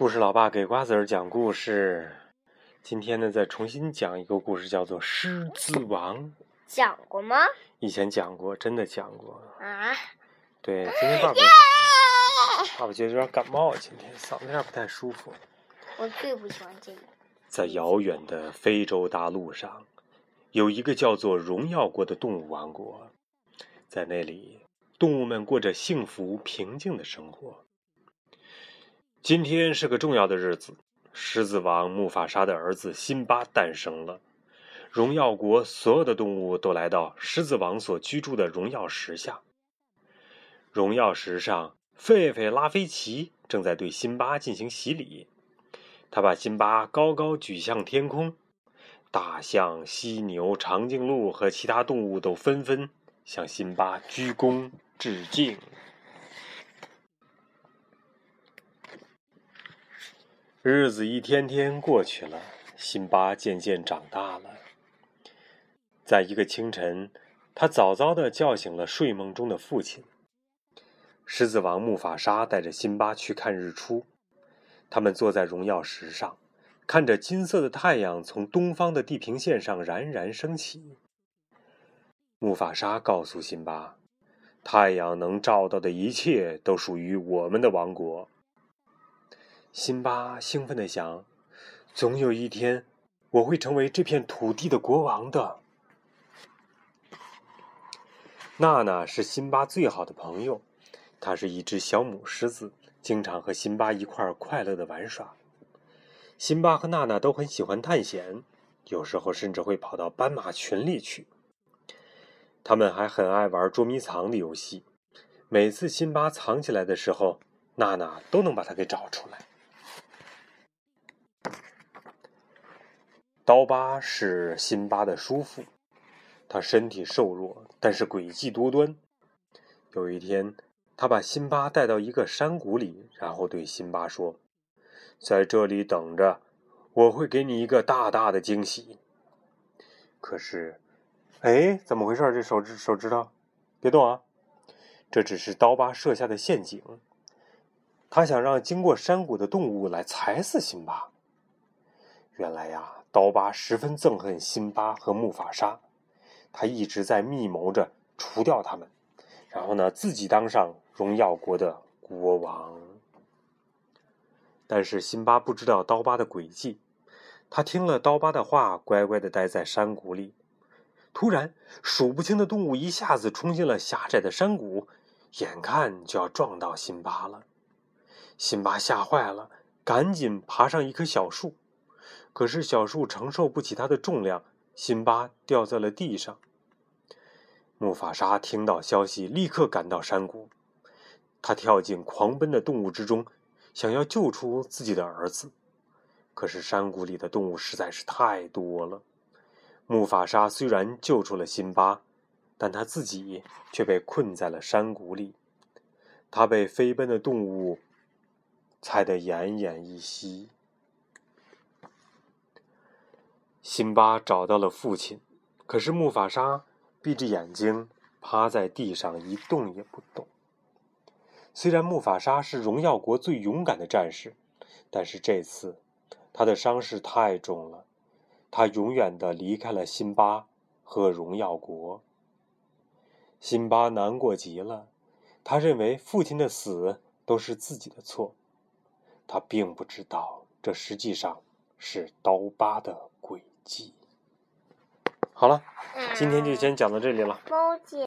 故事老爸给瓜子儿讲故事。今天呢，再重新讲一个故事，叫做《狮子王》。讲过吗？以前讲过，真的讲过。啊？对，今天爸爸爸爸觉得有点感冒，今天嗓子有点不太舒服。我最不喜欢这个。在遥远的非洲大陆上，有一个叫做荣耀国的动物王国，在那里，动物们过着幸福平静的生活。今天是个重要的日子，狮子王木法沙的儿子辛巴诞生了。荣耀国所有的动物都来到狮子王所居住的荣耀石下。荣耀石上，狒狒拉菲奇正在对辛巴进行洗礼。他把辛巴高高举向天空，大象、犀牛、长颈鹿和其他动物都纷纷向辛巴鞠躬致敬。日子一天天过去了，辛巴渐渐长大了。在一个清晨，他早早的叫醒了睡梦中的父亲。狮子王木法沙带着辛巴去看日出。他们坐在荣耀石上，看着金色的太阳从东方的地平线上冉冉升起。木法沙告诉辛巴：“太阳能照到的一切都属于我们的王国。”辛巴兴奋地想：“总有一天，我会成为这片土地的国王的。”娜娜是辛巴最好的朋友，她是一只小母狮子，经常和辛巴一块快乐的玩耍。辛巴和娜娜都很喜欢探险，有时候甚至会跑到斑马群里去。他们还很爱玩捉迷藏的游戏，每次辛巴藏起来的时候，娜娜都能把它给找出来。刀疤是辛巴的叔父，他身体瘦弱，但是诡计多端。有一天，他把辛巴带到一个山谷里，然后对辛巴说：“在这里等着，我会给你一个大大的惊喜。”可是，哎，怎么回事？这手指手指头，别动啊！这只是刀疤设下的陷阱，他想让经过山谷的动物来踩死辛巴。原来呀。刀疤十分憎恨辛巴和木法沙，他一直在密谋着除掉他们，然后呢，自己当上荣耀国的国王。但是辛巴不知道刀疤的诡计，他听了刀疤的话，乖乖的待在山谷里。突然，数不清的动物一下子冲进了狭窄的山谷，眼看就要撞到辛巴了。辛巴吓坏了，赶紧爬上一棵小树。可是小树承受不起它的重量，辛巴掉在了地上。木法沙听到消息，立刻赶到山谷，他跳进狂奔的动物之中，想要救出自己的儿子。可是山谷里的动物实在是太多了。木法沙虽然救出了辛巴，但他自己却被困在了山谷里。他被飞奔的动物踩得奄奄一息。辛巴找到了父亲，可是木法沙闭着眼睛趴在地上一动也不动。虽然木法沙是荣耀国最勇敢的战士，但是这次他的伤势太重了，他永远的离开了辛巴和荣耀国。辛巴难过极了，他认为父亲的死都是自己的错，他并不知道这实际上是刀疤的诡计。好了，今天就先讲到这里了。猫姐。